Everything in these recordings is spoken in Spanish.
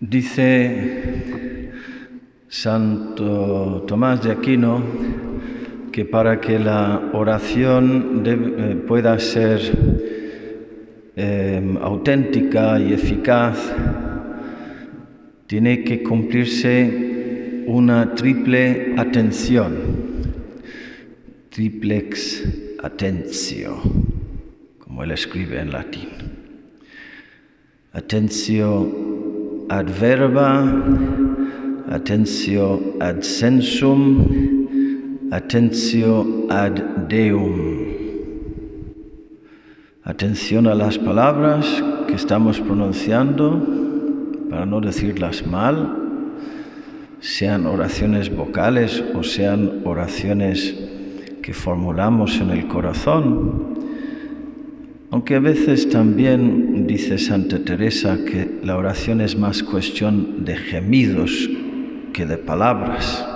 Dice Santo Tomás de Aquino que para que la oración eh, pueda ser eh, auténtica y eficaz, tiene que cumplirse una triple atención, triplex attentio, como él escribe en latín. Attentio ad verba, attentio ad sensum, attentio ad Deum. Atención a las palabras que estamos pronunciando, para no decirlas mal, sean oraciones vocales o sean oraciones que formulamos en el corazón. Aunque a veces también dice Santa Teresa que la oración es más cuestión de gemidos que de palabras.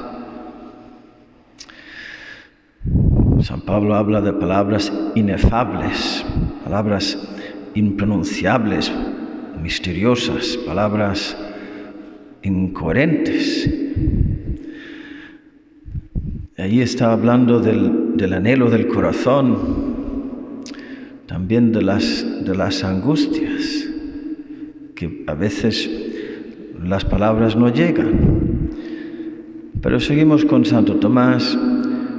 San Pablo habla de palabras inefables, palabras impronunciables, misteriosas, palabras incoherentes. Ahí está hablando del, del anhelo del corazón, también de las, de las angustias, que a veces las palabras no llegan. Pero seguimos con Santo Tomás.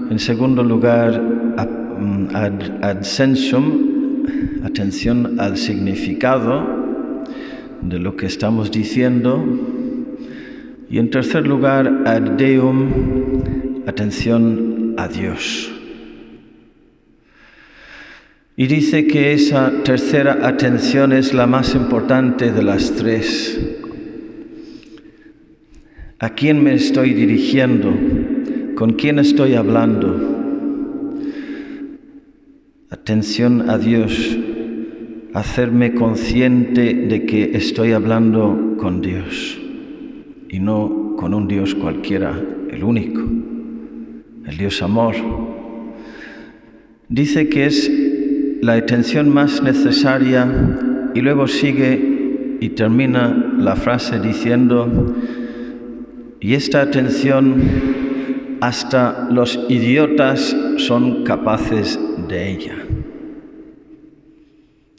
En segundo lugar, ad, ad sensum, atención al significado de lo que estamos diciendo. Y en tercer lugar, ad Deum, atención a Dios. Y dice que esa tercera atención es la más importante de las tres. ¿A quién me estoy dirigiendo? ¿Con quién estoy hablando? Atención a Dios, hacerme consciente de que estoy hablando con Dios y no con un Dios cualquiera, el único, el Dios amor. Dice que es la atención más necesaria y luego sigue y termina la frase diciendo, y esta atención hasta los idiotas son capaces de ella.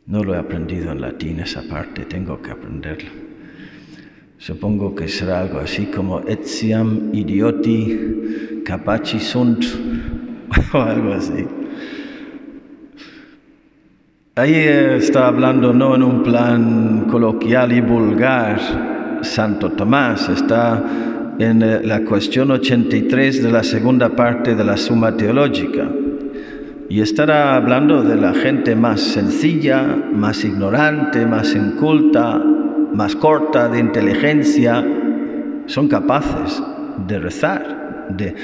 No lo he aprendido en latín esa parte, tengo que aprenderla. Supongo que será algo así como etiam idioti capaci sunt o algo así. Ahí está hablando no en un plan coloquial y vulgar Santo Tomás, está en la cuestión 83 de la segunda parte de la Suma Teológica. Y estará hablando de la gente más sencilla, más ignorante, más inculta, más corta de inteligencia. Son capaces de rezar, de,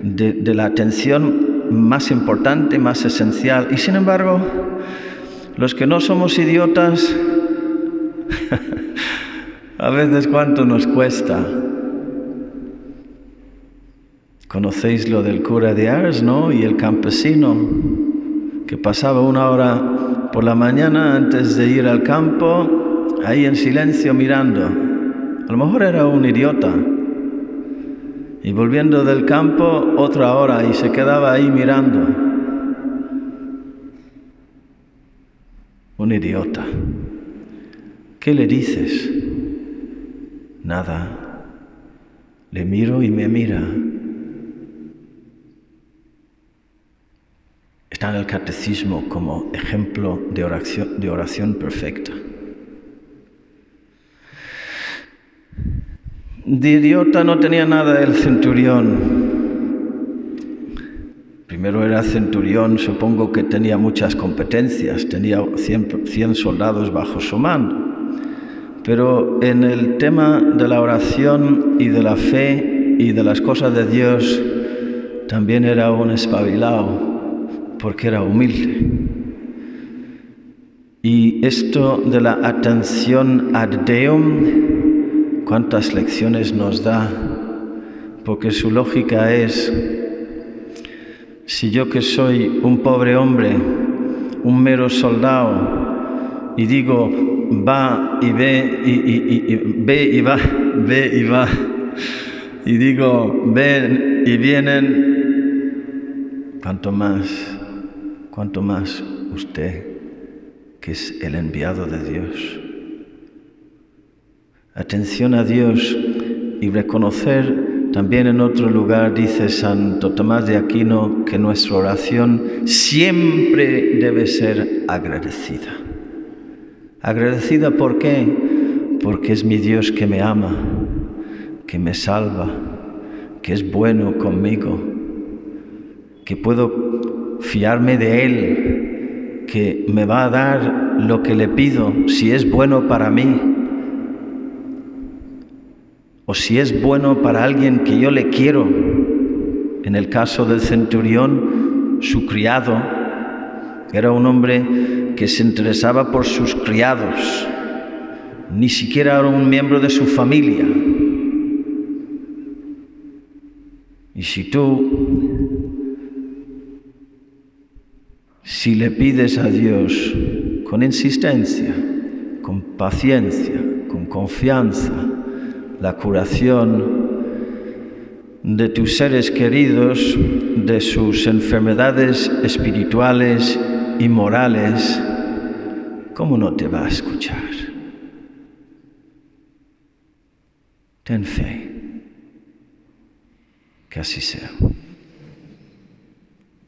de, de la atención más importante, más esencial. Y sin embargo, los que no somos idiotas, a veces cuánto nos cuesta. Conocéis lo del cura de Ars, ¿no? Y el campesino que pasaba una hora por la mañana antes de ir al campo, ahí en silencio mirando. A lo mejor era un idiota. Y volviendo del campo otra hora y se quedaba ahí mirando. Un idiota. ¿Qué le dices? Nada. Le miro y me mira. Está en el catecismo como ejemplo de oración, de oración perfecta. De idiota no tenía nada el centurión. Primero era centurión, supongo que tenía muchas competencias, tenía 100, 100 soldados bajo su mando. Pero en el tema de la oración y de la fe y de las cosas de Dios, también era un espabilado porque era humilde. Y esto de la atención ad Deum, cuántas lecciones nos da, porque su lógica es, si yo que soy un pobre hombre, un mero soldado, y digo, va y ve y, ve y va, ve y va. Y digo, ven y vienen, cuanto más, cuanto más usted, que es el enviado de Dios. Atención a Dios y reconocer también en otro lugar, dice Santo Tomás de Aquino, que nuestra oración siempre debe ser agradecida. Agradecida por qué? Porque es mi Dios que me ama, que me salva, que es bueno conmigo, que puedo fiarme de Él, que me va a dar lo que le pido si es bueno para mí o si es bueno para alguien que yo le quiero. En el caso del centurión, su criado era un hombre que se interesaba por sus criados, ni siquiera era un miembro de su familia. Y si tú, si le pides a Dios con insistencia, con paciencia, con confianza, la curación de tus seres queridos, de sus enfermedades espirituales y morales, ¿cómo no te va a escuchar? Ten fe. Que así sea.